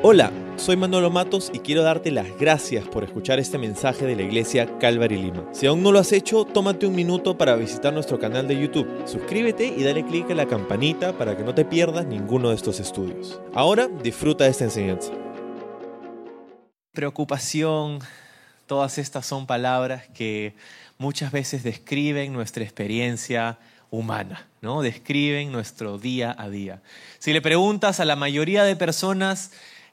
Hola, soy Manolo Matos y quiero darte las gracias por escuchar este mensaje de la iglesia Calvary Lima. Si aún no lo has hecho, tómate un minuto para visitar nuestro canal de YouTube. Suscríbete y dale clic a la campanita para que no te pierdas ninguno de estos estudios. Ahora disfruta de esta enseñanza. Preocupación, todas estas son palabras que muchas veces describen nuestra experiencia humana, ¿no? Describen nuestro día a día. Si le preguntas a la mayoría de personas,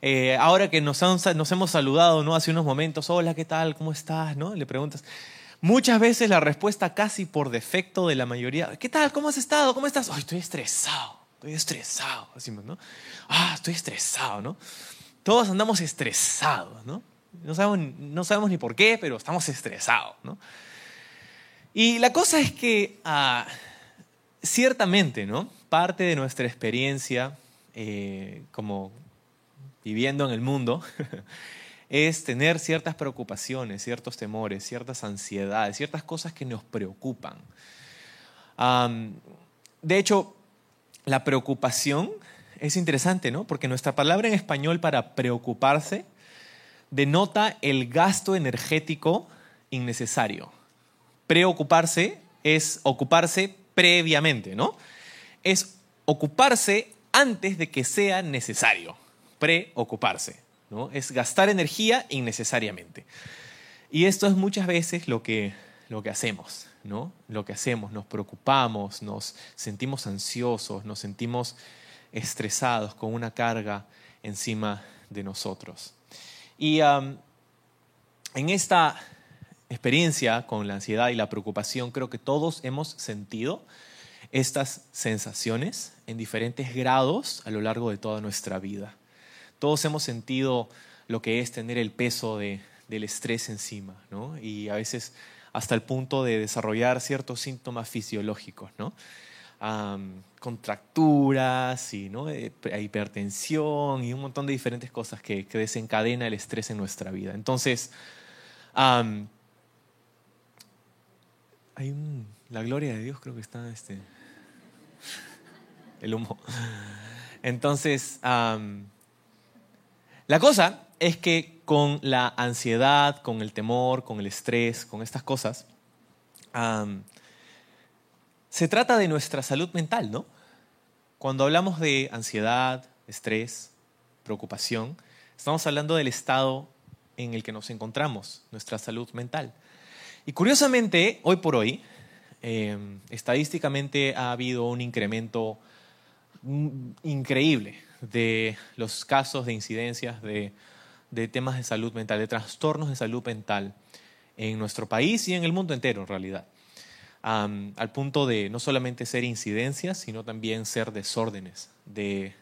eh, ahora que nos, hemos saludado ¿no? hace unos momentos, hola, ¿qué tal? ¿Cómo estás? ¿no? Le preguntas. Muchas veces la respuesta casi por defecto de la mayoría, ¿qué tal? ¿Cómo has estado? ¿Cómo estás? Ay, estoy estresado, estoy estresado, decimos, ¿no? Ah, estoy estresado, ¿no? Todos andamos estresados, ¿no? No sabemos, no sabemos ni por qué, pero estamos estresados, ¿no? Y la cosa es que, ah, ciertamente, ¿no? Parte de nuestra experiencia eh, como viviendo en el mundo es tener ciertas preocupaciones, ciertos temores, ciertas ansiedades, ciertas cosas que nos preocupan. de hecho, la preocupación es interesante, ¿no? Porque nuestra palabra en español para preocuparse denota el gasto energético innecesario. Preocuparse es ocuparse previamente, ¿no? Es ocuparse antes de que sea necesario preocuparse, ¿no? Es gastar energía innecesariamente. Y esto es muchas veces lo que, lo que hacemos, ¿no? Lo que hacemos, nos preocupamos, nos sentimos ansiosos, nos sentimos estresados con una carga encima de nosotros. Y en esta experiencia con la ansiedad y la preocupación, creo que todos hemos sentido estas sensaciones en diferentes grados a lo largo de toda nuestra vida. Todos hemos sentido lo que es tener el peso del estrés encima, ¿no? Y a veces hasta el punto de desarrollar ciertos síntomas fisiológicos, ¿no? contracturas y ¿no? Eh, hipertensión y un montón de diferentes cosas que, desencadena el estrés en nuestra vida. Entonces, hay la gloria de Dios creo que está este, el humo. Entonces, la cosa es que con la ansiedad, con el temor, con el estrés, con estas cosas, se trata de nuestra salud mental, ¿no? Cuando hablamos de ansiedad, estrés, preocupación, estamos hablando del estado en el que nos encontramos, nuestra salud mental. Y curiosamente, hoy por hoy, em, estadísticamente ha habido un incremento mm, increíble de los casos de incidencias de, temas de salud mental, de trastornos de salud mental en nuestro país y en el mundo entero en realidad. al punto de no solamente ser incidencias, sino también ser desórdenes de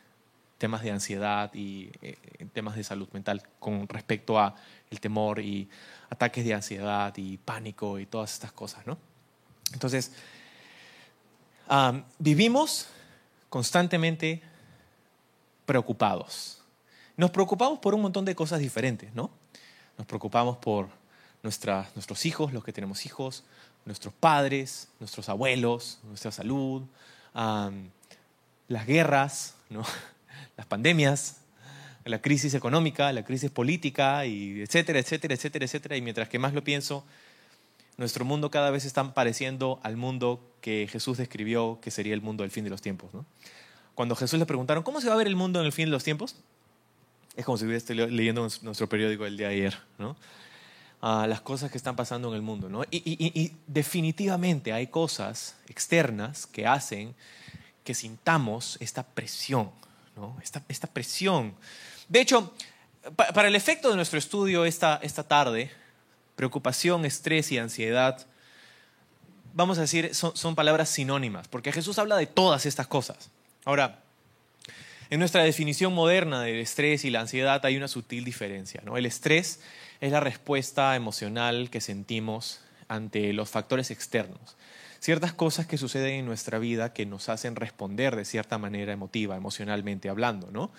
temas de ansiedad y eh, temas de salud mental con respecto a el temor y ataques de ansiedad y pánico y todas estas cosas, ¿no? Entonces, vivimos constantemente preocupados. Nos preocupamos por un montón de cosas diferentes, ¿no? Nos preocupamos por nuestros hijos, los que tenemos hijos, nuestros padres, nuestros abuelos, nuestra salud, las guerras, las pandemias, la crisis económica, la crisis política, y etcétera, etcétera, etcétera, etcétera. Y mientras que más lo pienso, nuestro mundo cada vez está pareciendo al mundo que Jesús describió que sería el mundo del fin de los tiempos. ¿no? Cuando Jesús le preguntaron, ¿cómo se va a ver el mundo en el fin de los tiempos? Es como si estuviera leyendo nuestro periódico el día de ayer, ¿no? Ah, las cosas que están pasando en el mundo, ¿no? Y, definitivamente hay cosas externas que hacen que sintamos esta presión, ¿no? Esta, esta presión. De hecho, para el efecto de nuestro estudio esta, esta tarde, preocupación, estrés y ansiedad, vamos a decir, son, son palabras sinónimas, porque Jesús habla de todas estas cosas. Ahora, en nuestra definición moderna del estrés y la ansiedad hay una sutil diferencia. ¿no? El estrés es la respuesta emocional que sentimos ante los factores externos. Ciertas cosas que suceden en nuestra vida que nos hacen responder de cierta manera emotiva, emocionalmente hablando. ¿no?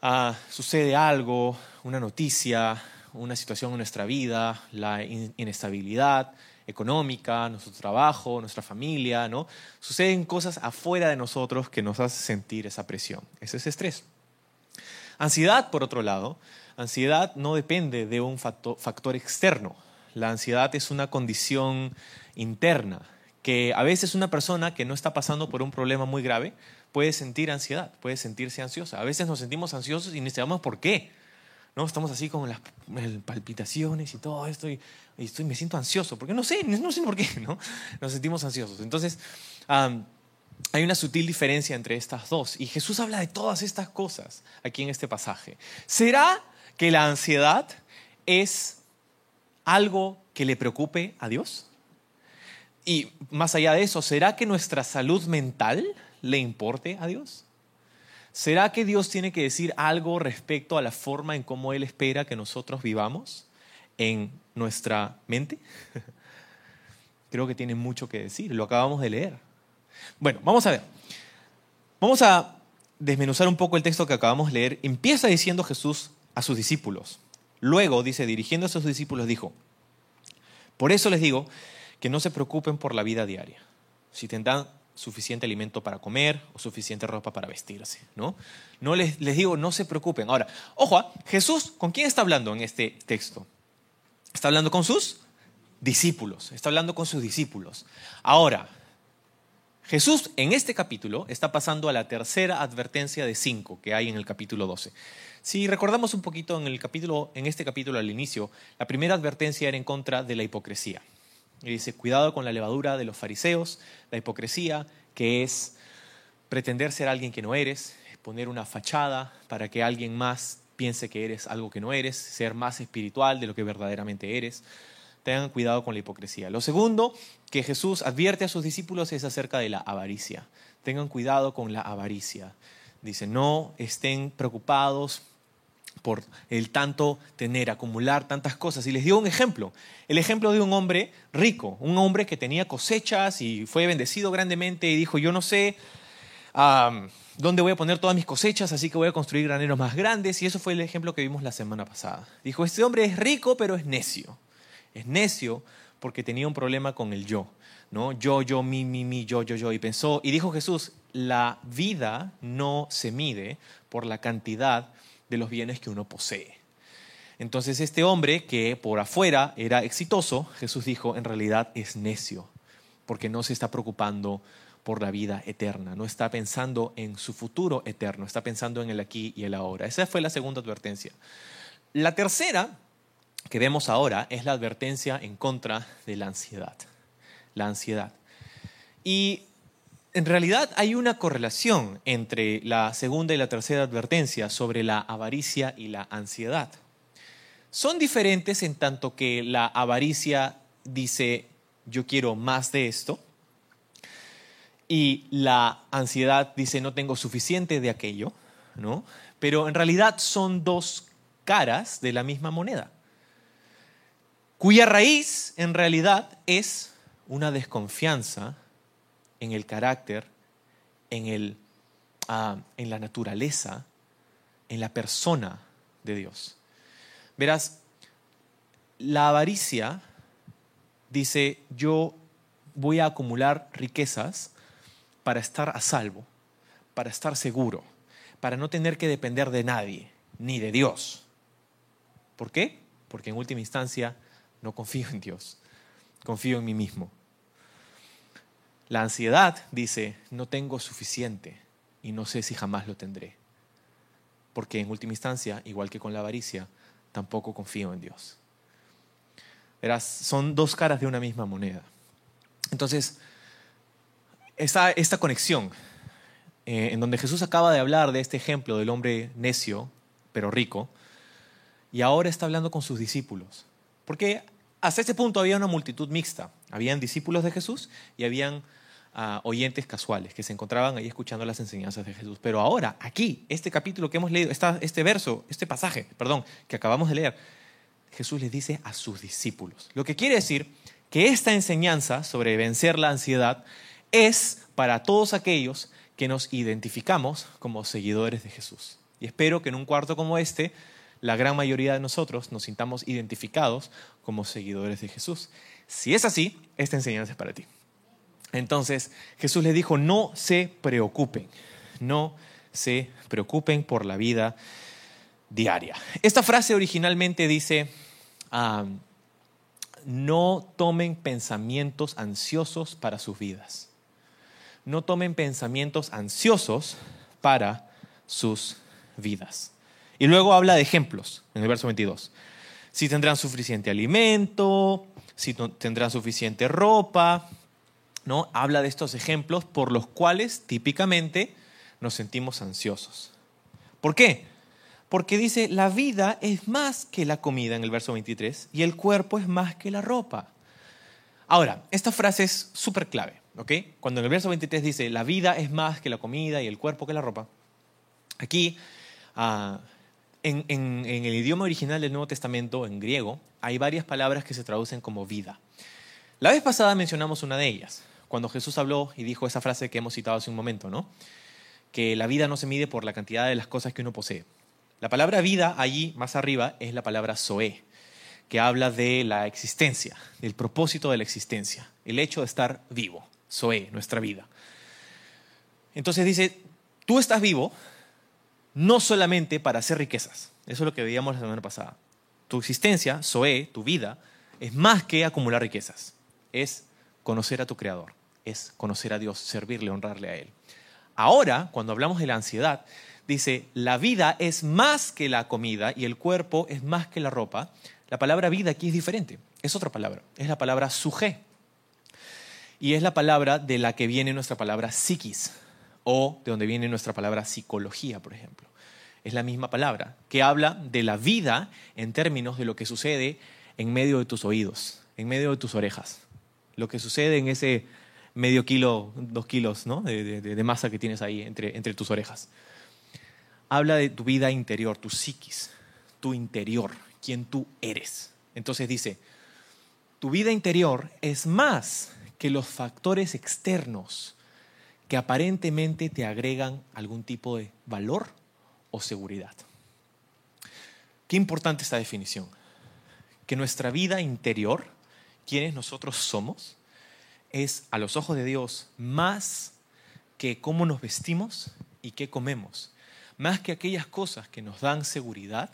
Ah, sucede algo, una noticia, una situación en nuestra vida, la inestabilidad, económica, nuestro trabajo, nuestra familia, ¿no? Suceden cosas afuera de nosotros que nos hacen sentir esa presión. Ese es estrés. Ansiedad, por otro lado, ansiedad no depende de un factor, externo. La ansiedad es una condición interna que a veces una persona que no está pasando por un problema muy grave puede sentir ansiedad, puede sentirse ansiosa. A veces nos sentimos ansiosos y ni sabemos por qué. ¿No? Estamos así con las palpitaciones y todo esto y, estoy, me siento ansioso, porque no sé, no sé por qué, ¿no? Nos sentimos ansiosos. Entonces, hay una sutil diferencia entre estas dos y Jesús habla de todas estas cosas aquí en este pasaje. ¿Será que la ansiedad es algo que le preocupe a Dios? Y más allá de eso, ¿será que nuestra salud mental le importe a Dios? ¿Será que Dios tiene que decir algo respecto a la forma en cómo Él espera que nosotros vivamos en nuestra mente? Creo que tiene mucho que decir, lo acabamos de leer. Bueno, vamos a ver. Vamos a desmenuzar un poco el texto que acabamos de leer. Empieza diciendo Jesús a sus discípulos. Luego, dice, dirigiendo a sus discípulos, dijo, por eso les digo que no se preocupen por la vida diaria. Si tendrán suficiente alimento para comer o suficiente ropa para vestirse, ¿no? No les, les digo, no se preocupen. Ahora, ojo, ¿ah? Jesús, ¿con quién está hablando en este texto? Está hablando con sus discípulos, está hablando con sus discípulos. Ahora, Jesús en este capítulo está pasando a la tercera advertencia de cinco que hay en el capítulo 12. Si recordamos un poquito en, el capítulo, en este capítulo al inicio, la primera advertencia era en contra de la hipocresía. Y dice, cuidado con la levadura de los fariseos, la hipocresía, que es pretender ser alguien que no eres, poner una fachada para que alguien más piense que eres algo que no eres, ser más espiritual de lo que verdaderamente eres. Tengan cuidado con la hipocresía. Lo segundo que Jesús advierte a sus discípulos es acerca de la avaricia. Tengan cuidado con la avaricia. Dice, no estén preocupados por el tanto tener, acumular tantas cosas. Y les dio un ejemplo, el ejemplo de un hombre rico, un hombre que tenía cosechas y fue bendecido grandemente y dijo, yo no sé dónde voy a poner todas mis cosechas, así que voy a construir graneros más grandes. Y eso fue el ejemplo que vimos la semana pasada. Dijo, este hombre es rico, pero es necio. Es necio porque tenía un problema con el yo. ¿no? Yo, yo, mi, mi, mi, yo, yo, yo. Y pensó, y dijo Jesús, la vida no se mide por la cantidad de los bienes que uno posee. Entonces este hombre que por afuera era exitoso, Jesús dijo, en realidad es necio, porque no se está preocupando por la vida eterna, no está pensando en su futuro eterno, está pensando en el aquí y el ahora. Esa fue la segunda advertencia. La tercera que vemos ahora es la advertencia en contra de la ansiedad. La ansiedad. Y en realidad hay una correlación entre la segunda y la tercera advertencia sobre la avaricia y la ansiedad. Son diferentes en tanto que la avaricia dice yo quiero más de esto y la ansiedad dice no tengo suficiente de aquello, ¿no? Pero en realidad son dos caras de la misma moneda, cuya raíz en realidad es una desconfianza en el carácter, en, el, ah, en la naturaleza, en la persona de Dios. Verás, la avaricia dice, yo voy a acumular riquezas para estar a salvo, para estar seguro, para no tener que depender de nadie, ni de Dios. ¿Por qué? Porque en última instancia no confío en Dios, confío en mí mismo. La ansiedad dice, no tengo suficiente y no sé si jamás lo tendré. Porque en última instancia, igual que con la avaricia, tampoco confío en Dios. Verás, son dos caras de una misma moneda. Entonces, esta, esta conexión, eh, en donde Jesús acaba de hablar de este ejemplo del hombre necio, pero rico, y ahora está hablando con sus discípulos. Porque hasta este punto había una multitud mixta. Habían discípulos de Jesús y habían a oyentes casuales que se encontraban ahí escuchando las enseñanzas de Jesús. Pero ahora, aquí, este capítulo que hemos leído, este verso, este pasaje, perdón, que acabamos de leer, Jesús les dice a sus discípulos. Lo que quiere decir que esta enseñanza sobre vencer la ansiedad es para todos aquellos que nos identificamos como seguidores de Jesús. Y espero que en un cuarto como este, la gran mayoría de nosotros nos sintamos identificados como seguidores de Jesús. Si es así, esta enseñanza es para ti. Entonces Jesús le dijo, no se preocupen, no se preocupen por la vida diaria. Esta frase originalmente dice, ah, no tomen pensamientos ansiosos para sus vidas. No tomen pensamientos ansiosos para sus vidas. Y luego habla de ejemplos en el verso 22. Si tendrán suficiente alimento, si tendrán suficiente ropa, ¿no? Habla de estos ejemplos por los cuales típicamente nos sentimos ansiosos. ¿Por qué? Porque dice, la vida es más que la comida en el verso 23 y el cuerpo es más que la ropa. Ahora, esta frase es súper clave, ¿ok? Cuando en el verso 23 dice, la vida es más que la comida y el cuerpo que la ropa, aquí, ah, en, en el idioma original del Nuevo Testamento, en griego, hay varias palabras que se traducen como vida. La vez pasada mencionamos una de ellas, cuando Jesús habló y dijo esa frase que hemos citado hace un momento, ¿no? Que la vida no se mide por la cantidad de las cosas que uno posee. La palabra vida allí, más arriba, es la palabra zoe, que habla de la existencia, del propósito de la existencia, el hecho de estar vivo, zoe, nuestra vida. Entonces dice, tú estás vivo no solamente para hacer riquezas, eso es lo que veíamos la semana pasada. Tu existencia, zoe, tu vida, es más que acumular riquezas, es conocer a tu Creador es conocer a Dios, servirle, honrarle a Él. Ahora, cuando hablamos de la ansiedad, dice, la vida es más que la comida y el cuerpo es más que la ropa. La palabra vida aquí es diferente, es otra palabra, es la palabra suje. Y es la palabra de la que viene nuestra palabra psiquis, o de donde viene nuestra palabra psicología, por ejemplo. Es la misma palabra, que habla de la vida en términos de lo que sucede en medio de tus oídos, en medio de tus orejas. Lo que sucede en ese medio kilo, dos kilos ¿no? de, masa que tienes ahí entre, entre tus orejas. Habla de tu vida interior, tu psiquis, tu interior, quién tú eres. Entonces dice, tu vida interior es más que los factores externos que aparentemente te agregan algún tipo de valor o seguridad. Qué importante esta definición. Que nuestra vida interior, quienes nosotros somos, es a los ojos de Dios más que cómo nos vestimos y qué comemos, más que aquellas cosas que nos dan seguridad,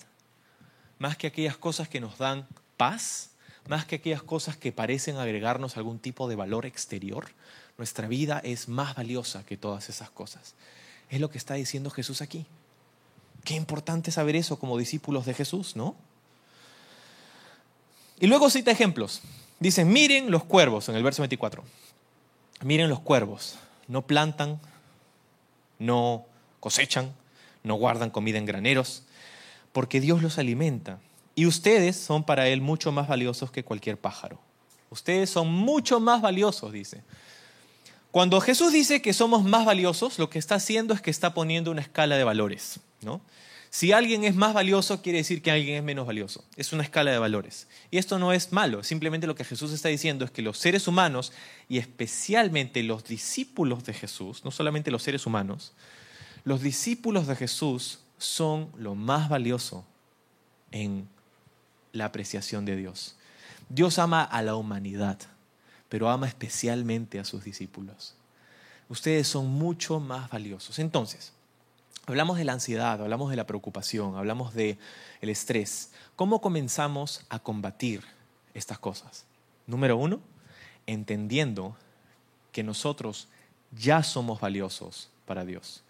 más que aquellas cosas que nos dan paz, más que aquellas cosas que parecen agregarnos algún tipo de valor exterior, nuestra vida es más valiosa que todas esas cosas. Es lo que está diciendo Jesús aquí. Qué importante saber eso como discípulos de Jesús, ¿no? Y luego cita ejemplos. Dice, miren los cuervos en el verso 24. Miren los cuervos. No plantan, no cosechan, no guardan comida en graneros, porque Dios los alimenta. Y ustedes son para Él mucho más valiosos que cualquier pájaro. Ustedes son mucho más valiosos, dice. Cuando Jesús dice que somos más valiosos, lo que está haciendo es que está poniendo una escala de valores, ¿no? Si alguien es más valioso, quiere decir que alguien es menos valioso. Es una escala de valores. Y esto no es malo, simplemente lo que Jesús está diciendo es que los seres humanos, y especialmente los discípulos de Jesús, no solamente los seres humanos, los discípulos de Jesús son lo más valioso en la apreciación de Dios. Dios ama a la humanidad, pero ama especialmente a sus discípulos. Ustedes son mucho más valiosos. Entonces, Hablamos de la ansiedad, hablamos de la preocupación, hablamos del el estrés. ¿Cómo comenzamos a combatir estas cosas? Número uno, entendiendo que nosotros ya somos valiosos para Dios.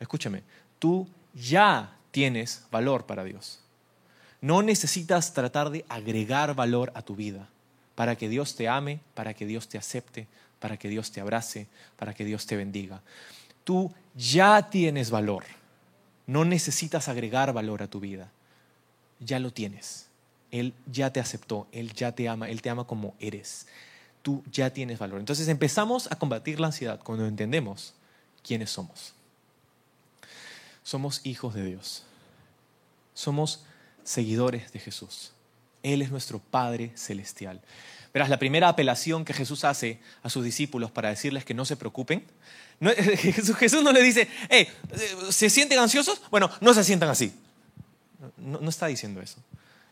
Escúchame, tú ya tienes valor para Dios. No necesitas tratar de agregar valor a tu vida para que Dios te ame, para que Dios te acepte, para que Dios te abrace, para que Dios te bendiga tú ya tienes valor. No necesitas agregar valor a tu vida. Ya lo tienes. Él ya te aceptó, Él ya te ama, Él te ama como eres. Tú ya tienes valor. Entonces empezamos a combatir la ansiedad cuando entendemos quiénes somos. Somos hijos de Dios. Somos seguidores de Jesús. Él es nuestro Padre Celestial. Verás, la primera apelación que Jesús hace a sus discípulos para decirles que no se preocupen, Jesús, no le dice, hey, ¿se sienten ansiosos? Bueno, no se sientan así. No, está diciendo eso.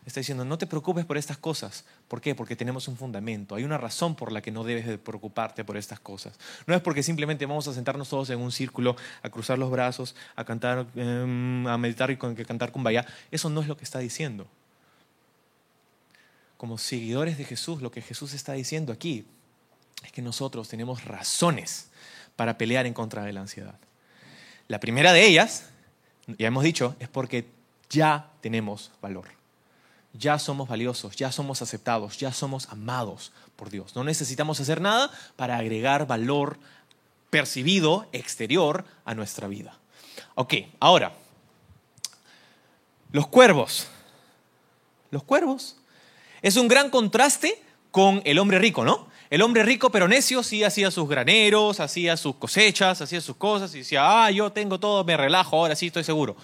Está diciendo, no te preocupes por estas cosas. ¿Por qué? Porque tenemos un fundamento. Hay una razón por la que no debes de preocuparte por estas cosas. No es porque simplemente vamos a sentarnos todos en un círculo, a cruzar los brazos, a cantar, em, a meditar y con, que cantar vaya. Eso no es lo que está diciendo. Como seguidores de Jesús, lo que Jesús está diciendo aquí es que nosotros tenemos razones para pelear en contra de la ansiedad. La primera de ellas, ya hemos dicho, es porque ya tenemos valor ya somos valiosos, ya somos aceptados, ya somos amados por Dios. No necesitamos hacer nada para agregar valor percibido exterior a nuestra vida. Ok, ahora, los cuervos. Los cuervos. Es un gran contraste con el hombre rico, ¿no? El hombre rico pero necio sí hacía sus graneros, hacía sus cosechas, hacía sus cosas y decía, ah, yo tengo todo, me relajo, ahora sí estoy seguro.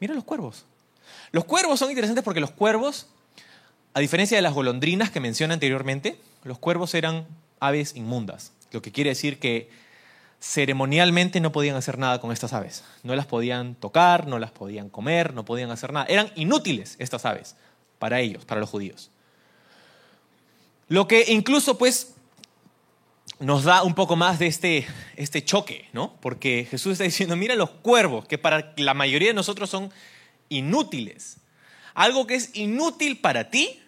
Mira los cuervos. Los cuervos son interesantes porque los cuervos, a diferencia de las golondrinas que mencioné anteriormente, los cuervos eran aves inmundas, lo que quiere decir que ceremonialmente no podían hacer nada con estas aves. No las podían tocar, no las podían comer, no podían hacer nada. Eran inútiles estas aves para ellos, para los judíos. Lo que incluso pues nos da un poco más de este, este choque, ¿no? Porque Jesús está diciendo, mira los cuervos, que para la mayoría de nosotros son inútiles. Algo que es inútil para ti,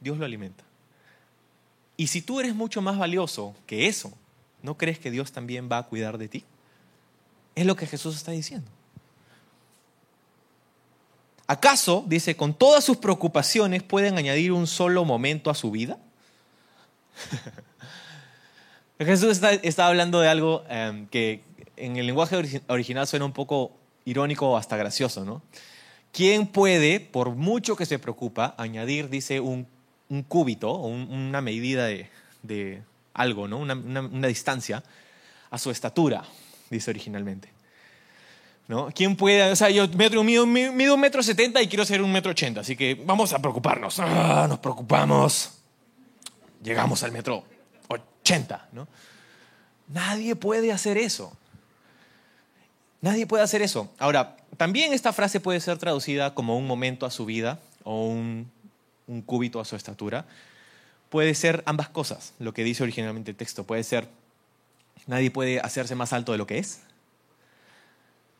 Dios lo alimenta. Y si tú eres mucho más valioso que eso, ¿no crees que Dios también va a cuidar de ti? Es lo que Jesús está diciendo. ¿Acaso, dice, con todas sus preocupaciones pueden añadir un solo momento a su vida? Jesús está, hablando de algo em, que en el lenguaje original suena un poco irónico o hasta gracioso, ¿no? ¿Quién puede, por mucho que se preocupa, añadir, dice, un, cúbito o una medida de, algo, ¿no? Una, distancia a su estatura, dice originalmente. ¿No? ¿Quién puede? O sea, yo mido, mido un metro setenta y quiero ser un metro ochenta, así que vamos a preocuparnos. Ah, nos preocupamos. Llegamos al metro ochenta, ¿no? Nadie puede hacer eso. Nadie puede hacer eso. Ahora, también esta frase puede ser traducida como un momento a su vida o un, cúbito a su estatura. Puede ser ambas cosas, lo que dice originalmente el texto. Puede ser, nadie puede hacerse más alto de lo que es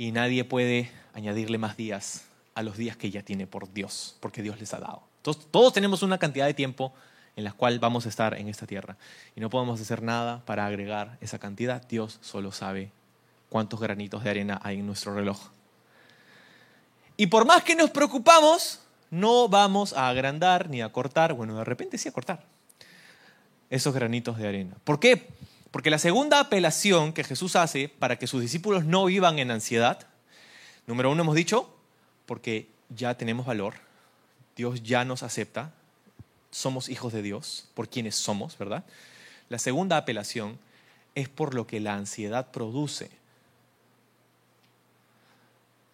y nadie puede añadirle más días a los días que ya tiene por Dios, porque Dios les ha dado. Todos tenemos una cantidad de tiempo en la cual vamos a estar en esta tierra y no podemos hacer nada para agregar esa cantidad. Dios solo sabe cuántos granitos de arena hay en nuestro reloj. Y por más que nos preocupamos, no vamos a agrandar ni a cortar, bueno, de repente sí a cortar esos granitos de arena. ¿Por qué? Porque la segunda apelación que Jesús hace para que sus discípulos no vivan en ansiedad, número uno hemos dicho, porque ya tenemos valor, Dios ya nos acepta, somos hijos de Dios, por quienes somos, ¿verdad? La segunda apelación es por lo que la ansiedad produce.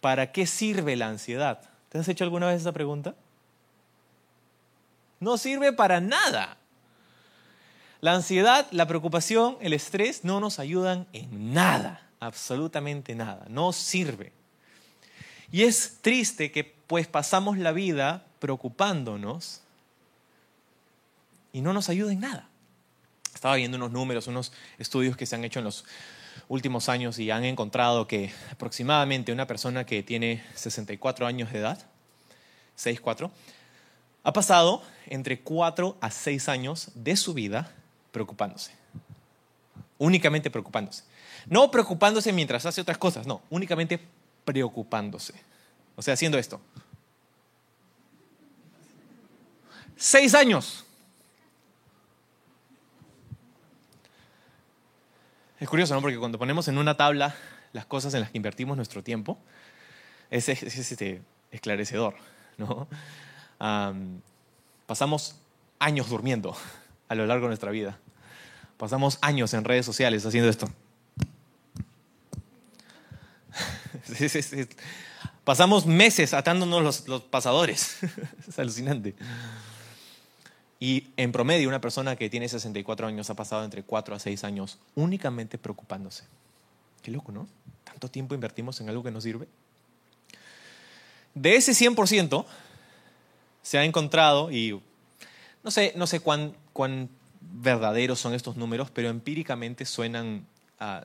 ¿Para qué sirve la ansiedad? ¿Te has hecho alguna vez esa pregunta? No sirve para nada. La ansiedad, la preocupación, el estrés no nos ayudan en nada, absolutamente nada, no sirve. Y es triste que pues pasamos la vida preocupándonos y no nos ayuda en nada. Estaba viendo unos números, unos estudios que se han hecho en los últimos años y han encontrado que aproximadamente una persona que tiene 64 años de edad, 6-4, ha pasado entre 4 a 6 años de su vida preocupándose. Únicamente preocupándose. No preocupándose mientras hace otras cosas, no, únicamente preocupándose. O sea, haciendo esto. Seis años Es curioso, ¿no? Porque cuando ponemos en una tabla las cosas en las que invertimos nuestro tiempo, es, este, esclarecedor, ¿no? pasamos años durmiendo a lo largo de nuestra vida. Pasamos años en redes sociales haciendo esto. Pasamos meses atándonos los, pasadores. es alucinante. Y en promedio, una persona que tiene 64 años ha pasado entre 4 a 6 años únicamente preocupándose. Qué loco, ¿no? Tanto tiempo invertimos en algo que no sirve. De ese 100%, se ha encontrado, y no sé, no sé cuán, cuán verdaderos son estos números, pero empíricamente suenan, ah,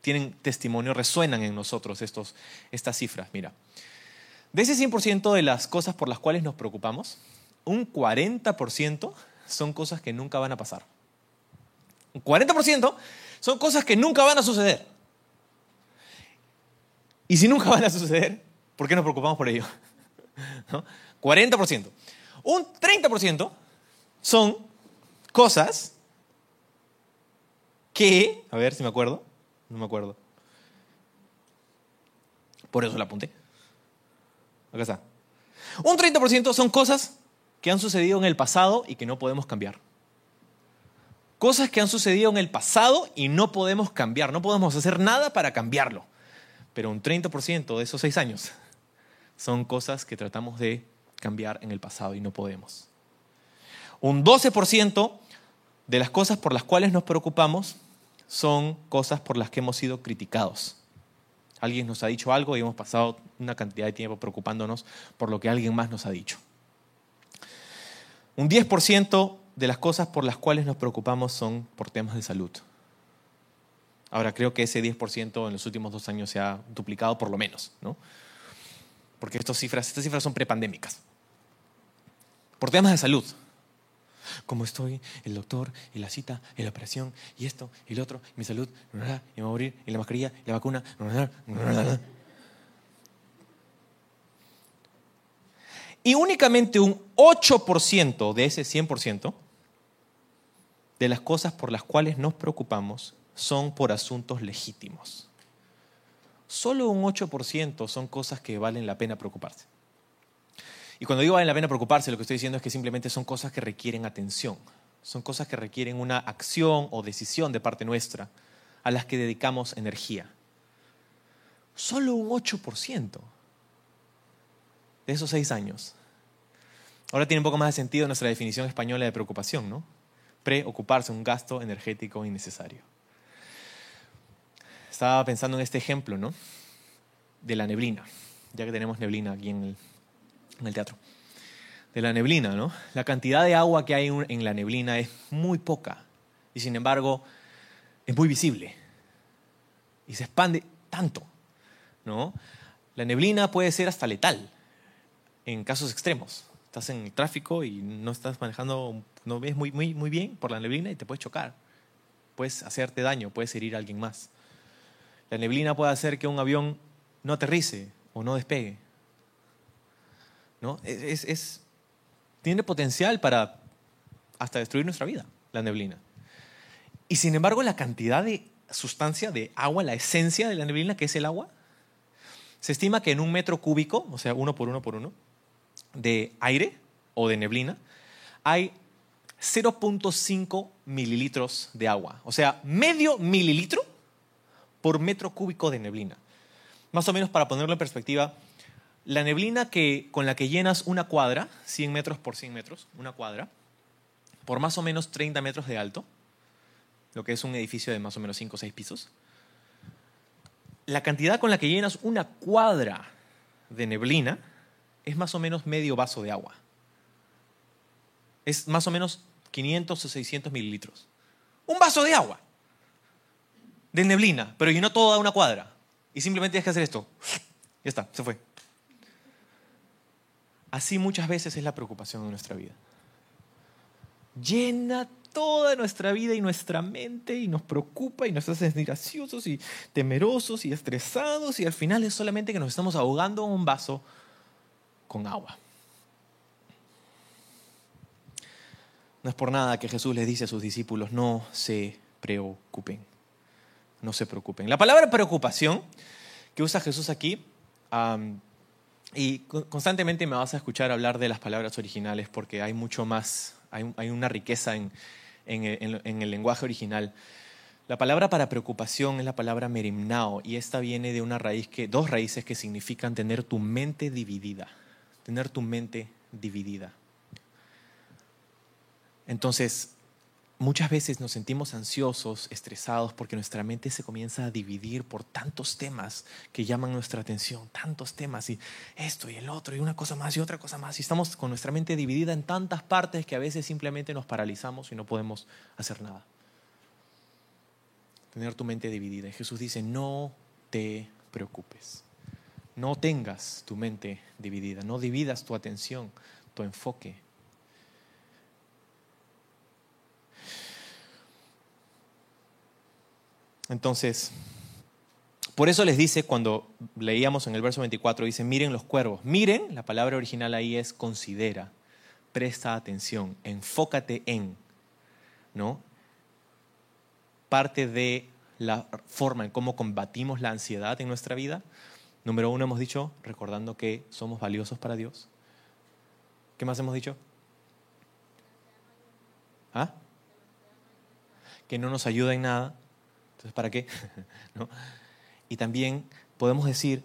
tienen testimonio, resuenan en nosotros estos, estas cifras. Mira, de ese 100% de las cosas por las cuales nos preocupamos, un 40% son cosas que nunca van a pasar. Un 40% son cosas que nunca van a suceder. Y si nunca van a suceder, ¿por qué nos preocupamos por ello? 40%. Un 30% son cosas que, a ver si me acuerdo, no me acuerdo. Por eso la apunté. Acá está. Un 30% son cosas que han sucedido en el pasado y que no podemos cambiar. Cosas que han sucedido en el pasado y no podemos cambiar. No podemos hacer nada para cambiarlo. Pero un 30% de esos seis años son cosas que tratamos de cambiar en el pasado y no podemos. Un 12% de las cosas por las cuales nos preocupamos son cosas por las que hemos sido criticados. Alguien nos ha dicho algo y hemos pasado una cantidad de tiempo preocupándonos por lo que alguien más nos ha dicho. Un 10% de las cosas por las cuales nos preocupamos son por temas de salud. Ahora creo que ese 10% en los últimos dos años se ha duplicado por lo menos, ¿no? Porque estas cifras, estas cifras son prepandémicas. Por temas de salud. Como estoy, el doctor, y la cita, y la operación, y esto, y lo otro, y mi salud, y me voy a morir, y la mascarilla, y la vacuna. Y únicamente un 8% de ese 100% de las cosas por las cuales nos preocupamos son por asuntos legítimos. Solo un 8% son cosas que valen la pena preocuparse. Y cuando digo valen la pena preocuparse, lo que estoy diciendo es que simplemente son cosas que requieren atención, son cosas que requieren una acción o decisión de parte nuestra a las que dedicamos energía. Solo un 8% de esos seis años. Ahora tiene un poco más de sentido nuestra definición española de preocupación, ¿no? Preocuparse, un gasto energético innecesario. Estaba pensando en este ejemplo, ¿no? De la neblina, ya que tenemos neblina aquí en el, teatro. De la neblina, ¿no? La cantidad de agua que hay en la neblina es muy poca y sin embargo es muy visible y se expande tanto, ¿no? La neblina puede ser hasta letal en casos extremos. Estás en el tráfico y no estás manejando, no ves muy, muy, muy bien por la neblina y te puedes chocar. Puedes hacerte daño, puedes herir a alguien más. La neblina puede hacer que un avión no aterrice o no despegue. ¿No? Es, tiene potencial para hasta destruir nuestra vida, la neblina. Y sin embargo, la cantidad de sustancia, de agua, la esencia de la neblina, que es el agua, se estima que en un metro cúbico, o sea, uno por uno por uno, de aire o de neblina, hay 0.5 mililitros de agua. O sea, medio mililitro por metro cúbico de neblina. Más o menos para ponerlo en perspectiva, la neblina que, con la que llenas una cuadra, 100 metros por 100 metros, una cuadra, por más o menos 30 metros de alto, lo que es un edificio de más o menos 5 o 6 pisos, la cantidad con la que llenas una cuadra de neblina es más o menos medio vaso de agua. Es más o menos 500 o 600 mililitros. Un vaso de agua de neblina, pero llenó toda una cuadra. Y simplemente tienes que hacer esto. Ya está, se fue. Así muchas veces es la preocupación de nuestra vida. Llena toda nuestra vida y nuestra mente y nos preocupa y nos hace sentir y temerosos y estresados y al final es solamente que nos estamos ahogando en un vaso con agua. No es por nada que Jesús les dice a sus discípulos, no se preocupen no se preocupen. La palabra preocupación que usa Jesús aquí, y constantemente me vas a escuchar hablar de las palabras originales porque hay mucho más, hay, una riqueza en, el lenguaje original. La palabra para preocupación es la palabra merimnao y esta viene de una raíz que, dos raíces que significan tener tu mente dividida, tener tu mente dividida. Entonces, muchas veces nos sentimos ansiosos, estresados, porque nuestra mente se comienza a dividir por tantos temas que llaman nuestra atención, tantos temas, y esto y el otro, y una cosa más y otra cosa más, y estamos con nuestra mente dividida en tantas partes que a veces simplemente nos paralizamos y no podemos hacer nada. Tener tu mente dividida. Y Jesús dice, no te preocupes. No tengas tu mente dividida, no dividas tu atención, tu enfoque Entonces, por eso les dice cuando leíamos en el verso 24, dice, miren los cuervos. Miren, la palabra original ahí es considera, presta atención, enfócate en, ¿no? Parte de la forma en cómo combatimos la ansiedad en nuestra vida. Número uno hemos dicho, recordando que somos valiosos para Dios. ¿Qué más hemos dicho? ¿Ah? Que no nos ayuda en nada. Entonces, ¿para qué? Y también podemos decir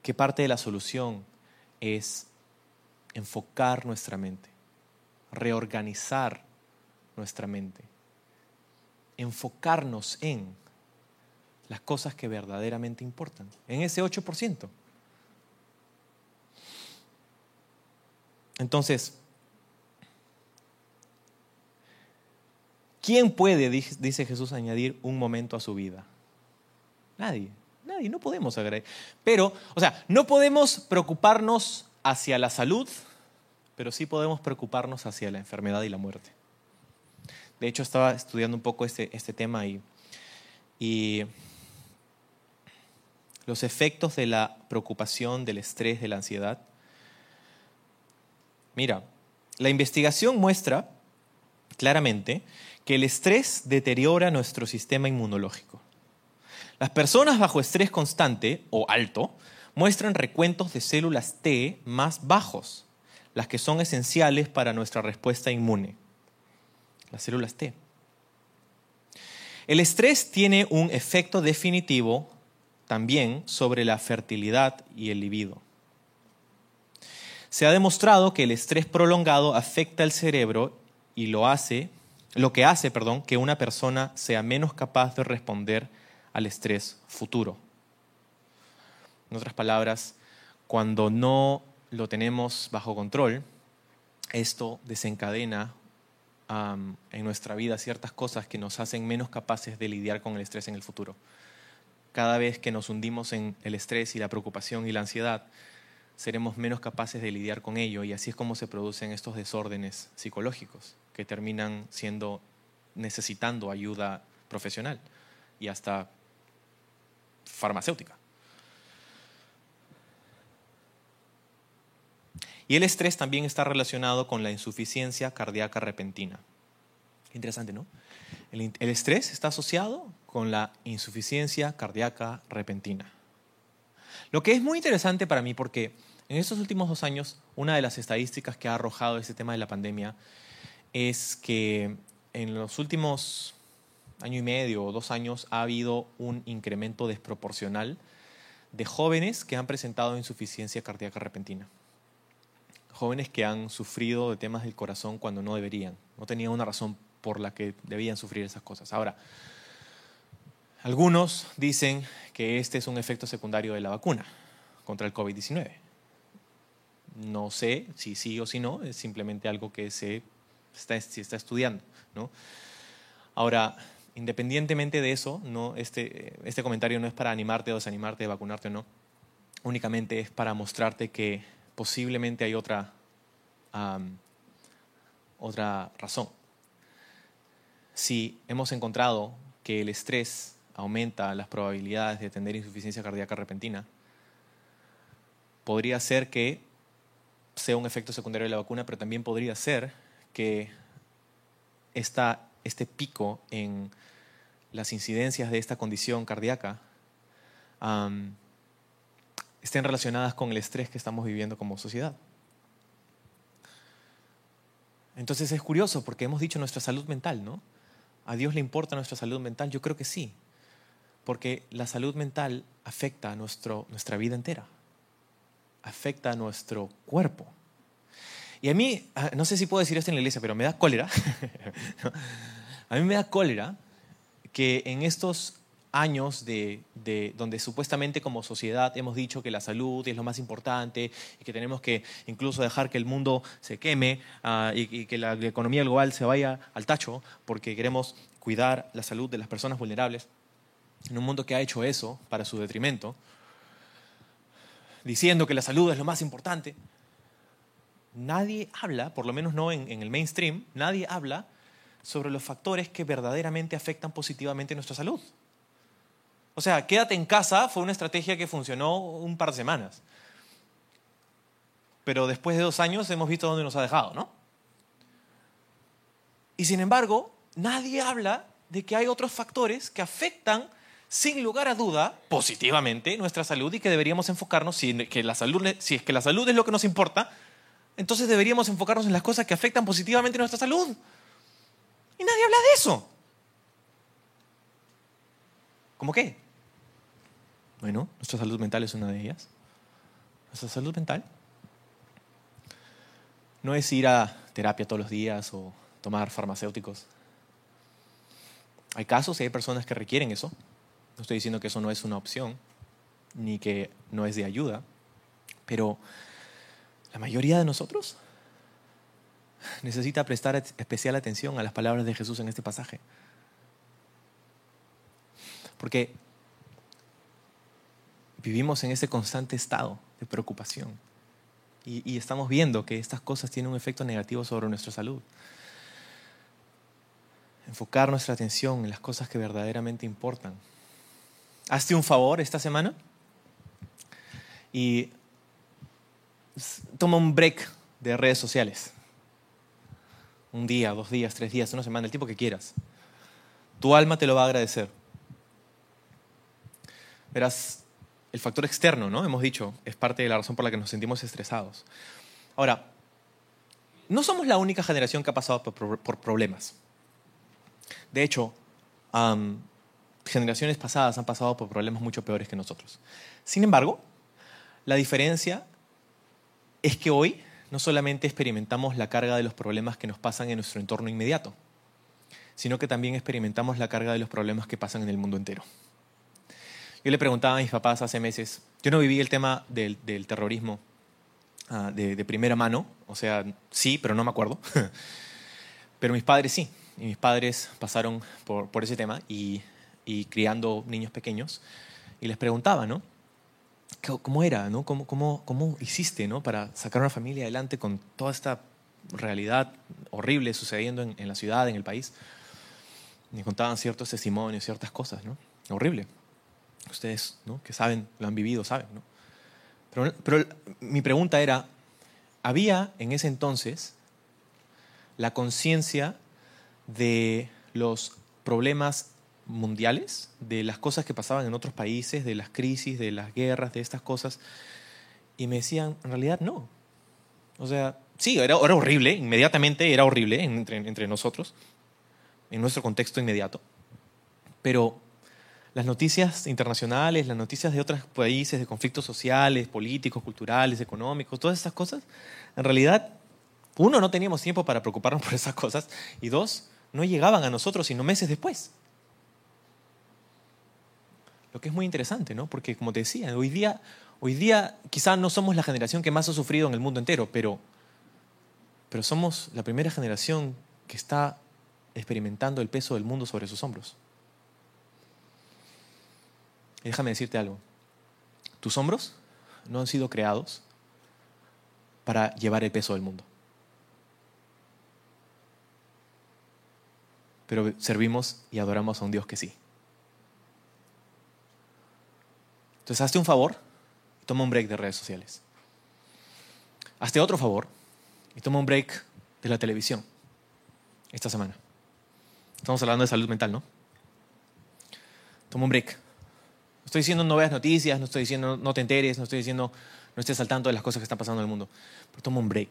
que parte de la solución es enfocar nuestra mente, reorganizar nuestra mente, enfocarnos en las cosas que verdaderamente importan, en ese 8%. Entonces, ¿Quién puede, dice Jesús, añadir un momento a su vida? Nadie, nadie, no podemos agregar. Pero, o sea, no podemos preocuparnos hacia la salud, pero sí podemos preocuparnos hacia la enfermedad y la muerte. De hecho, estaba estudiando un poco este, este tema y, y los efectos de la preocupación, del estrés, de la ansiedad. Mira, la investigación muestra claramente que el estrés deteriora nuestro sistema inmunológico. Las personas bajo estrés constante o alto muestran recuentos de células T más bajos, las que son esenciales para nuestra respuesta inmune. Las células T. El estrés tiene un efecto definitivo también sobre la fertilidad y el libido. Se ha demostrado que el estrés prolongado afecta el cerebro y lo hace lo que hace, perdón, que una persona sea menos capaz de responder al estrés futuro. En otras palabras, cuando no lo tenemos bajo control, esto desencadena en nuestra vida ciertas cosas que nos hacen menos capaces de lidiar con el estrés en el futuro. Cada vez que nos hundimos en el estrés y la preocupación y la ansiedad, seremos menos capaces de lidiar con ello y así es como se producen estos desórdenes psicológicos que terminan siendo necesitando ayuda profesional y hasta farmacéutica. Y el estrés también está relacionado con la insuficiencia cardíaca repentina. Interesante, ¿no? El, el, estrés está asociado con la insuficiencia cardíaca repentina. Lo que es muy interesante para mí porque en estos últimos dos años, una de las estadísticas que ha arrojado este tema de la pandemia es que en los últimos año y medio o dos años ha habido un incremento desproporcional de jóvenes que han presentado insuficiencia cardíaca repentina. Jóvenes que han sufrido de temas del corazón cuando no deberían, no tenían una razón por la que debían sufrir esas cosas. Ahora, algunos dicen que este es un efecto secundario de la vacuna contra el COVID-19. No sé si sí o si no, es simplemente algo que se está, está estudiando. ¿no? Ahora, independientemente de eso, ¿no? este, este comentario no es para animarte o desanimarte, de vacunarte o no, únicamente es para mostrarte que posiblemente hay otra, otra razón. Si hemos encontrado que el estrés aumenta las probabilidades de tener insuficiencia cardíaca repentina, podría ser que sea un efecto secundario de la vacuna, pero también podría ser que este pico en las incidencias de esta condición cardíaca estén relacionadas con el estrés que estamos viviendo como sociedad. Entonces es curioso porque hemos dicho nuestra salud mental, ¿no? ¿A Dios le importa nuestra salud mental? Yo creo que sí, porque la salud mental afecta a nuestro, nuestra vida entera, afecta a nuestro cuerpo. Y a mí, ah, no sé si puedo decir esto en la iglesia, pero me da cólera. a mí me da cólera que en estos años de, donde supuestamente como sociedad hemos dicho que la salud es lo más importante y que tenemos que incluso dejar que el mundo se queme ah, y, que la, economía global se vaya al tacho porque queremos cuidar la salud de las personas vulnerables, en un mundo que ha hecho eso para su detrimento, diciendo que la salud es lo más importante, nadie habla, por lo menos no en, el mainstream, nadie habla sobre los factores que verdaderamente afectan positivamente nuestra salud. O sea, quédate en casa fue una estrategia que funcionó un par de semanas. Pero después de dos años hemos visto dónde nos ha dejado, ¿no? Y sin embargo, nadie habla de que hay otros factores que afectan sin lugar a duda positivamente nuestra salud y que deberíamos enfocarnos, si, que la salud, si es que la salud es lo que nos importa, entonces deberíamos enfocarnos en las cosas que afectan positivamente nuestra salud. Y nadie habla de eso. ¿Cómo qué? Bueno, nuestra salud mental es una de ellas. Nuestra salud mental no es ir a terapia todos los días o tomar farmacéuticos. Hay casos y hay personas que requieren eso. No estoy diciendo que eso no es una opción, ni que no es de ayuda, pero la mayoría de nosotros necesita prestar especial atención a las palabras de Jesús en este pasaje. Porque vivimos en ese constante estado de preocupación y, estamos viendo que estas cosas tienen un efecto negativo sobre nuestra salud. Enfocar nuestra atención en las cosas que verdaderamente importan. Hazte un favor esta semana y toma un break de redes sociales. Un día, dos días, tres días, una semana, el tiempo que quieras. Tu alma te lo va a agradecer. Verás, el factor externo, ¿no? Hemos dicho, es parte de la razón por la que nos sentimos estresados. Ahora, no somos la única generación que ha pasado por, problemas. De hecho, generaciones pasadas han pasado por problemas mucho peores que nosotros. Sin embargo, la diferencia es que hoy no solamente experimentamos la carga de los problemas que nos pasan en nuestro entorno inmediato, sino que también experimentamos la carga de los problemas que pasan en el mundo entero. Yo le preguntaba a mis papás hace meses, yo no viví el tema del, terrorismo ah, de, primera mano, o sea, sí, pero no me acuerdo, pero mis padres sí, y mis padres pasaron por, por ese tema y, y criando niños pequeños, y les preguntaba, ¿no? ¿Cómo era? ¿no? ¿Cómo, cómo, cómo hiciste ¿no? para sacar una familia adelante con toda esta realidad horrible sucediendo en, la ciudad, en el país? Me contaban ciertos testimonios, ciertas cosas, ¿no? Horrible. Ustedes, ¿no? que saben, lo han vivido, saben, ¿no? Pero, pero mi pregunta era, ¿había en ese entonces la conciencia de los problemas mundiales, de las cosas que pasaban en otros países, de las crisis, de las guerras, de estas cosas. Y me decían, en realidad no. O sea, sí, era, era horrible, inmediatamente era horrible entre, entre nosotros, en nuestro contexto inmediato. Pero las noticias internacionales, las noticias de otros países, de conflictos sociales, políticos, culturales, económicos, todas esas cosas, en realidad, uno, no teníamos tiempo para preocuparnos por esas cosas, y dos, no llegaban a nosotros sino meses después. Lo que es muy interesante, ¿no? Porque como te decía, hoy día, hoy día quizá no somos la generación que más ha sufrido en el mundo entero, pero, pero somos la primera generación que está experimentando el peso del mundo sobre sus hombros. Y déjame decirte algo. Tus hombros no han sido creados para llevar el peso del mundo. Pero servimos y adoramos a un Dios que sí. Entonces, hazte un favor y toma un break de redes sociales. Hazte otro favor y toma un break de la televisión esta semana. Estamos hablando de salud mental, ¿no? Toma un break. No estoy diciendo no veas noticias, no estoy diciendo no te enteres, no estoy diciendo no estés al tanto de las cosas que están pasando en el mundo. Pero toma un break.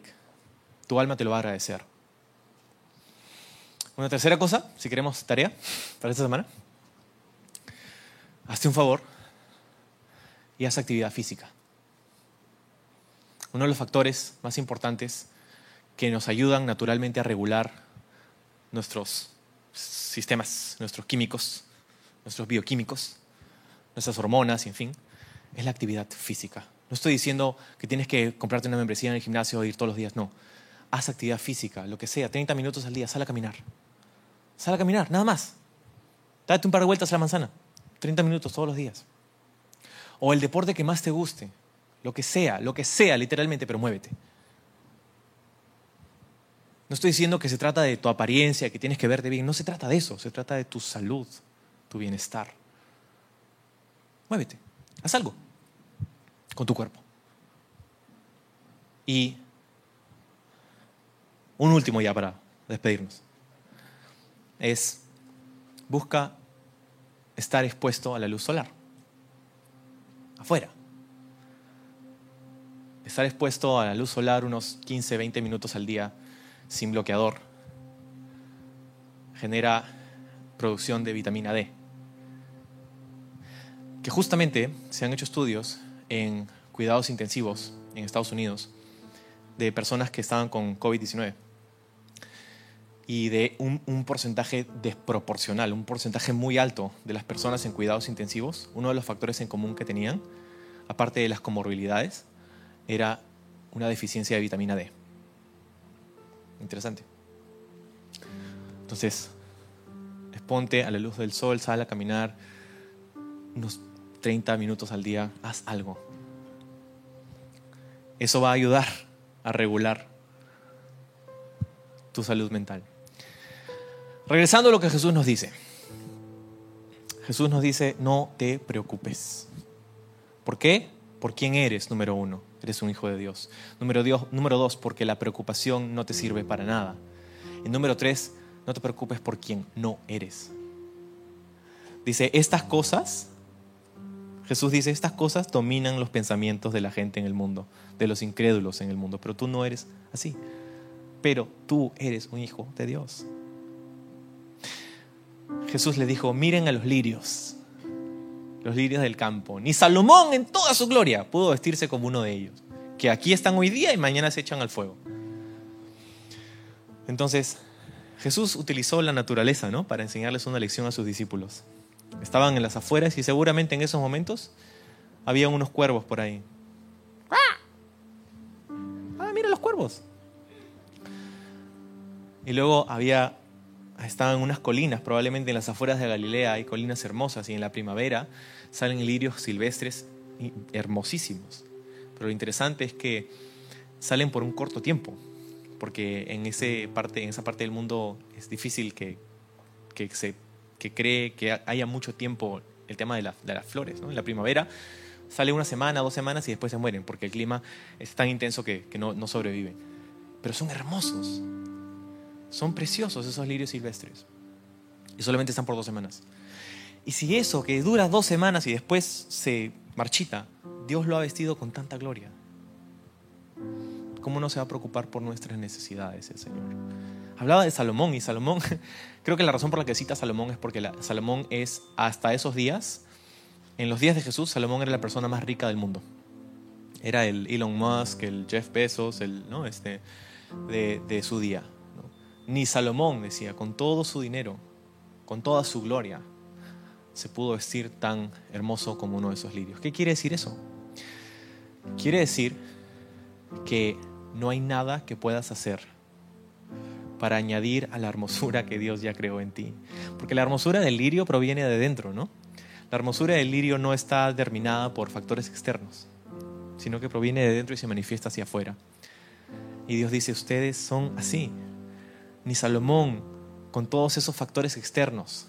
Tu alma te lo va a agradecer. Una tercera cosa, si queremos tarea para esta semana. Hazte un favor y haz actividad física. Uno de los factores más importantes que nos ayudan naturalmente a regular nuestros sistemas, nuestros químicos, nuestros bioquímicos, nuestras hormonas, en fin, es la actividad física. No estoy diciendo que tienes que comprarte una membresía en el gimnasio o ir todos los días, no. Haz actividad física, lo que sea, 30 minutos al día, sal a caminar. Sal a caminar, nada más. Date un par de vueltas a la manzana, 30 minutos todos los días. O el deporte que más te guste, lo que sea, lo que sea literalmente, pero muévete. No estoy diciendo que se trata de tu apariencia, que tienes que verte bien, no se trata de eso, se trata de tu salud, tu bienestar. Muévete, haz algo con tu cuerpo. Y un último ya para despedirnos. Es busca estar expuesto a la luz solar. Afuera. Estar expuesto a la luz solar unos 15, 20 minutos al día sin bloqueador genera producción de vitamina D. Que justamente se han hecho estudios en cuidados intensivos en Estados Unidos de personas que estaban con COVID-19 y de un, porcentaje desproporcional, un porcentaje muy alto de las personas en cuidados intensivos, uno de los factores en común que tenían, aparte de las comorbilidades, era una deficiencia de vitamina D. Interesante. Entonces, exponte a la luz del sol, sal a caminar unos 30 minutos al día, haz algo. Eso va a ayudar a regular tu salud mental. Regresando a lo que Jesús nos dice. Jesús nos dice, no te preocupes. ¿Por qué? Por quién eres, número uno. Eres un hijo de Dios. Número, Dios, número dos, porque la preocupación no te sirve para nada. Y número tres, no te preocupes por quién no eres. Dice, estas cosas Jesús dice, estas cosas dominan los pensamientos de la gente en el mundo, de los incrédulos en el mundo, pero tú no eres así. Pero tú eres un hijo de Dios. Jesús le dijo, miren a los lirios, los lirios del campo. Ni Salomón en toda su gloria pudo vestirse como uno de ellos, que aquí están hoy día y mañana se echan al fuego. Entonces, Jesús utilizó la naturaleza ¿no? para enseñarles una lección a sus discípulos. Estaban en las afueras y seguramente en esos momentos había unos cuervos por ahí. Ah, mira los cuervos. Y luego había, estaban unas colinas, probablemente en las afueras de Galilea hay colinas hermosas y en la primavera salen lirios silvestres hermosísimos. Pero lo interesante es que salen por un corto tiempo, porque en, ese parte, en esa parte del mundo es difícil que, que se que cree que haya mucho tiempo el tema de, las flores. En la primavera sale una semana, dos semanas y después se mueren porque el clima es tan intenso que, no, no sobreviven. Pero son hermosos, son preciosos esos lirios silvestres. Y solamente están por dos semanas. Y si eso que dura dos semanas y después se marchita, Dios lo ha vestido con tanta gloria, ¿cómo no se va a preocupar por nuestras necesidades el Señor? hablaba de Salomón y Salomón, creo que la razón por la que cita Salomón es porque Salomón es hasta esos días, en los días de Jesús, Salomón era la persona más rica del mundo. Era el Elon Musk, el Jeff Bezos, el, ¿no? este, de, su día. Ni Salomón, decía, con todo su dinero, con toda su gloria, se pudo vestir tan hermoso como uno de esos lirios. ¿Qué quiere decir eso? Quiere decir que no hay nada que puedas hacer para añadir a la hermosura que Dios ya creó en ti. Porque la hermosura del lirio proviene de dentro, ¿no? La hermosura del lirio no está determinada por factores externos, sino que proviene de dentro y se manifiesta hacia afuera. Y Dios dice, ustedes son así. Ni Salomón, con todos esos factores externos,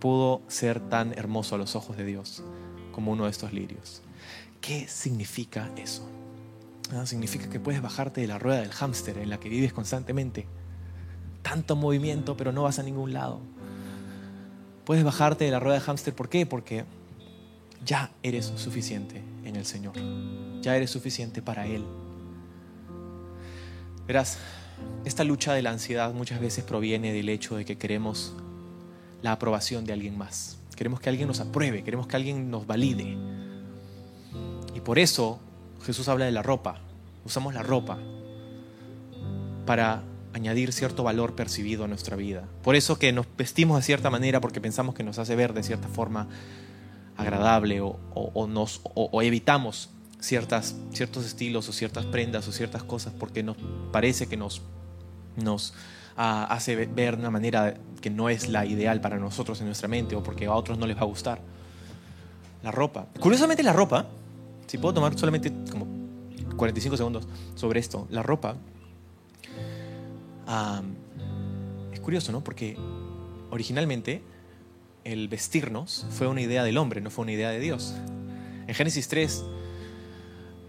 pudo ser tan hermoso a los ojos de Dios como uno de estos lirios. ¿Qué significa eso? significa que puedes bajarte de la rueda del hámster en la que vives constantemente. Tanto movimiento, pero no vas a ningún lado. Puedes bajarte de la rueda del hámster, ¿por qué? Porque ya eres suficiente en el Señor. Ya eres suficiente para Él. Verás, esta lucha de la ansiedad muchas veces proviene del hecho de que queremos la aprobación de alguien más. Queremos que alguien nos apruebe, queremos que alguien nos valide. Y por eso Jesús habla de la ropa. Usamos la ropa para añadir cierto valor percibido a nuestra vida. Por eso que nos vestimos de cierta manera porque pensamos que nos hace ver de cierta forma agradable o, nos, o evitamos ciertas, ciertos estilos o ciertas prendas o ciertas cosas porque nos parece que nos, nos ah, hace ver de una manera que no es la ideal para nosotros en nuestra mente o porque a otros no les va a gustar. La ropa. Curiosamente la ropa, si puedo tomar solamente como 45 segundos sobre esto, la ropa es curioso, ¿no? Porque originalmente el vestirnos fue una idea del hombre, no fue una idea de Dios. En Génesis 3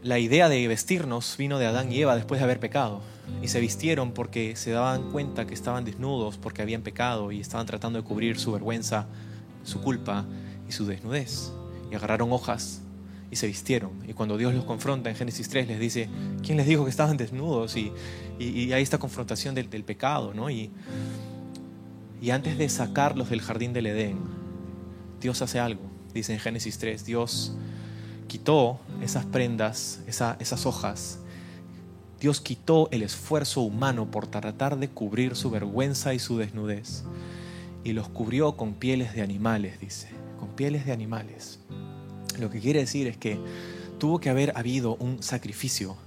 la idea de vestirnos vino de Adán y Eva después de haber pecado. Y se vistieron porque se daban cuenta que estaban desnudos porque habían pecado y estaban tratando de cubrir su vergüenza, su culpa y su desnudez. Y agarraron hojas y se vistieron. Y cuando Dios los confronta en Génesis 3 les dice, ¿quién les dijo que estaban desnudos? Y, y, hay esta confrontación del, del pecado, ¿no? Y, y antes de sacarlos del jardín del Edén, Dios hace algo. Dice en Génesis 3, Dios quitó esas prendas, esas hojas. Dios quitó el esfuerzo humano por tratar de cubrir su vergüenza y su desnudez. Y los cubrió con pieles de animales, dice, con pieles de animales. Lo que quiere decir es que tuvo que haber habido un sacrificio.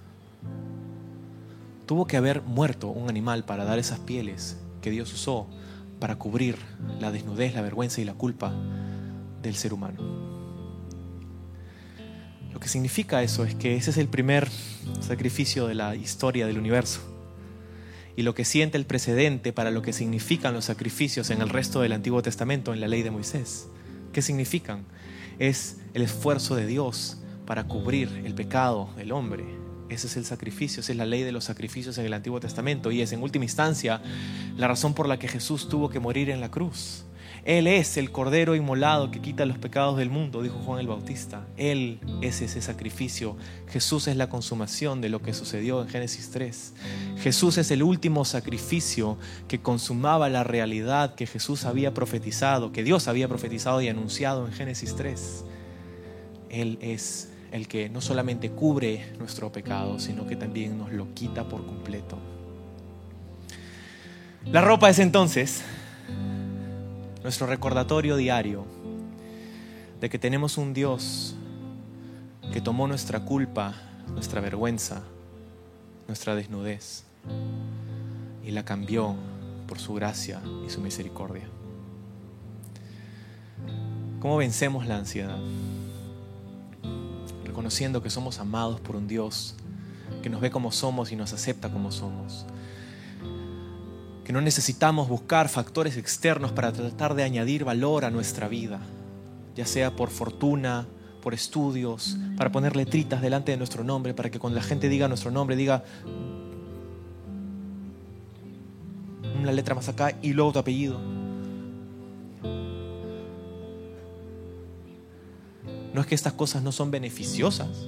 Tuvo que haber muerto un animal para dar esas pieles que Dios usó para cubrir la desnudez, la vergüenza y la culpa del ser humano. Lo que significa eso es que ese es el primer sacrificio de la historia del universo. Y lo que siente el precedente para lo que significan los sacrificios en el resto del Antiguo Testamento, en la ley de Moisés. ¿Qué significan? Es el esfuerzo de Dios para cubrir el pecado del hombre. Ese es el sacrificio, esa es la ley de los sacrificios en el Antiguo Testamento y es en última instancia la razón por la que Jesús tuvo que morir en la cruz. Él es el Cordero inmolado que quita los pecados del mundo, dijo Juan el Bautista. Él es ese sacrificio. Jesús es la consumación de lo que sucedió en Génesis 3. Jesús es el último sacrificio que consumaba la realidad que Jesús había profetizado, que Dios había profetizado y anunciado en Génesis 3. Él es el que no solamente cubre nuestro pecado, sino que también nos lo quita por completo. La ropa es entonces nuestro recordatorio diario de que tenemos un Dios que tomó nuestra culpa, nuestra vergüenza, nuestra desnudez y la cambió por su gracia y su misericordia. ¿Cómo vencemos la ansiedad? Reconociendo que somos amados por un Dios que nos ve como somos y nos acepta como somos que no necesitamos buscar factores externos para tratar de añadir valor a nuestra vida, ya sea por fortuna, por estudios, para poner letritas delante de nuestro nombre, para que cuando la gente diga nuestro nombre diga una letra más acá y luego tu apellido. No es que estas cosas no son beneficiosas,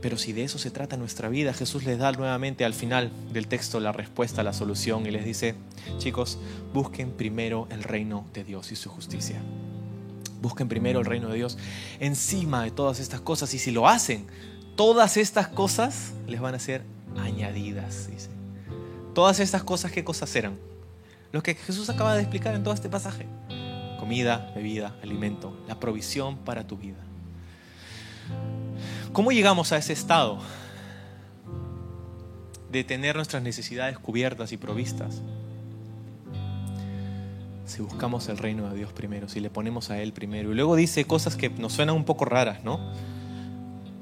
pero si de eso se trata nuestra vida, Jesús les da nuevamente al final del texto la respuesta, la solución y les dice, chicos, busquen primero el reino de Dios y su justicia. Busquen primero el reino de Dios encima de todas estas cosas y si lo hacen, todas estas cosas les van a ser añadidas, dice. Todas estas cosas, ¿qué cosas eran? Lo que Jesús acaba de explicar en todo este pasaje. Comida, bebida, alimento, la provisión para tu vida. ¿Cómo llegamos a ese estado de tener nuestras necesidades cubiertas y provistas? Si buscamos el reino de Dios primero, si le ponemos a Él primero. Y luego dice cosas que nos suenan un poco raras, ¿no?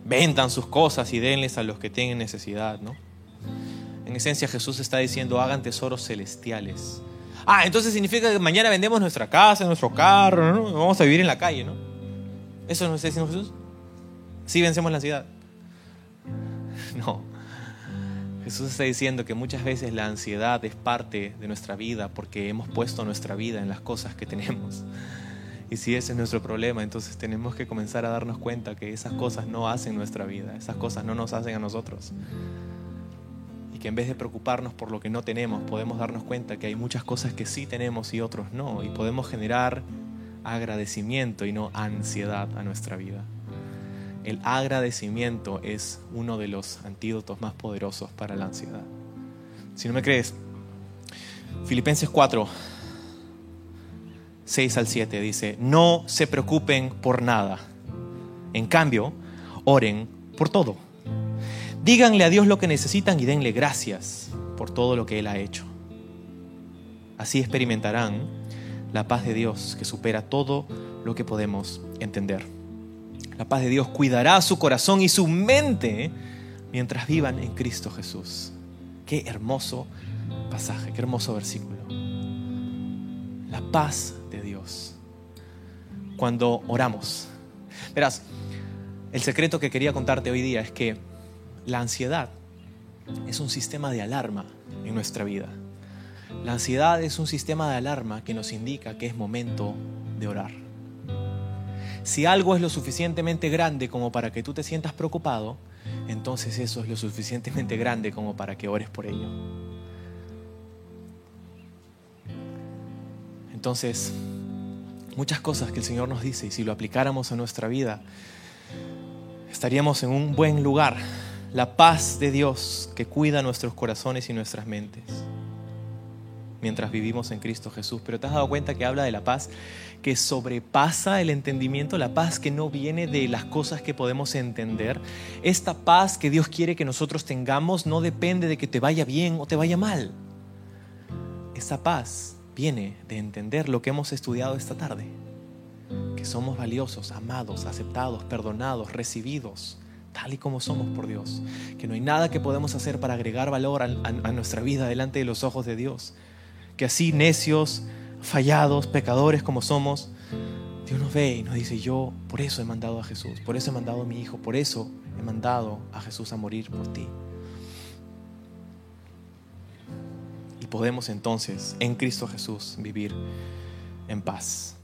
Vendan sus cosas y denles a los que tienen necesidad, ¿no? En esencia Jesús está diciendo, hagan tesoros celestiales. Ah, entonces significa que mañana vendemos nuestra casa, nuestro carro, ¿no? Vamos a vivir en la calle, ¿no? ¿Eso nos está diciendo Jesús? Sí vencemos la ansiedad. No. Jesús está diciendo que muchas veces la ansiedad es parte de nuestra vida porque hemos puesto nuestra vida en las cosas que tenemos. Y si ese es nuestro problema, entonces tenemos que comenzar a darnos cuenta que esas cosas no hacen nuestra vida, esas cosas no nos hacen a nosotros. Y que en vez de preocuparnos por lo que no tenemos, podemos darnos cuenta que hay muchas cosas que sí tenemos y otros no. Y podemos generar agradecimiento y no ansiedad a nuestra vida. El agradecimiento es uno de los antídotos más poderosos para la ansiedad. Si no me crees, Filipenses 4, 6 al 7 dice, no se preocupen por nada. En cambio, oren por todo. Díganle a Dios lo que necesitan y denle gracias por todo lo que Él ha hecho. Así experimentarán la paz de Dios que supera todo lo que podemos entender. La paz de Dios cuidará su corazón y su mente mientras vivan en Cristo Jesús. Qué hermoso pasaje, qué hermoso versículo. La paz de Dios. Cuando oramos. Verás, el secreto que quería contarte hoy día es que la ansiedad es un sistema de alarma en nuestra vida. La ansiedad es un sistema de alarma que nos indica que es momento de orar. Si algo es lo suficientemente grande como para que tú te sientas preocupado, entonces eso es lo suficientemente grande como para que ores por ello. Entonces, muchas cosas que el Señor nos dice y si lo aplicáramos a nuestra vida, estaríamos en un buen lugar. La paz de Dios que cuida nuestros corazones y nuestras mentes mientras vivimos en Cristo Jesús. Pero te has dado cuenta que habla de la paz que sobrepasa el entendimiento, la paz que no viene de las cosas que podemos entender. Esta paz que Dios quiere que nosotros tengamos no depende de que te vaya bien o te vaya mal. Esa paz viene de entender lo que hemos estudiado esta tarde, que somos valiosos, amados, aceptados, perdonados, recibidos tal y como somos por Dios, que no hay nada que podemos hacer para agregar valor a, a, nuestra vida delante de los ojos de Dios, que así necios, fallados, pecadores como somos, Dios nos ve y nos dice, yo por eso he mandado a Jesús, por eso he mandado a mi Hijo, por eso he mandado a Jesús a morir por ti. Y podemos entonces en Cristo Jesús vivir en paz.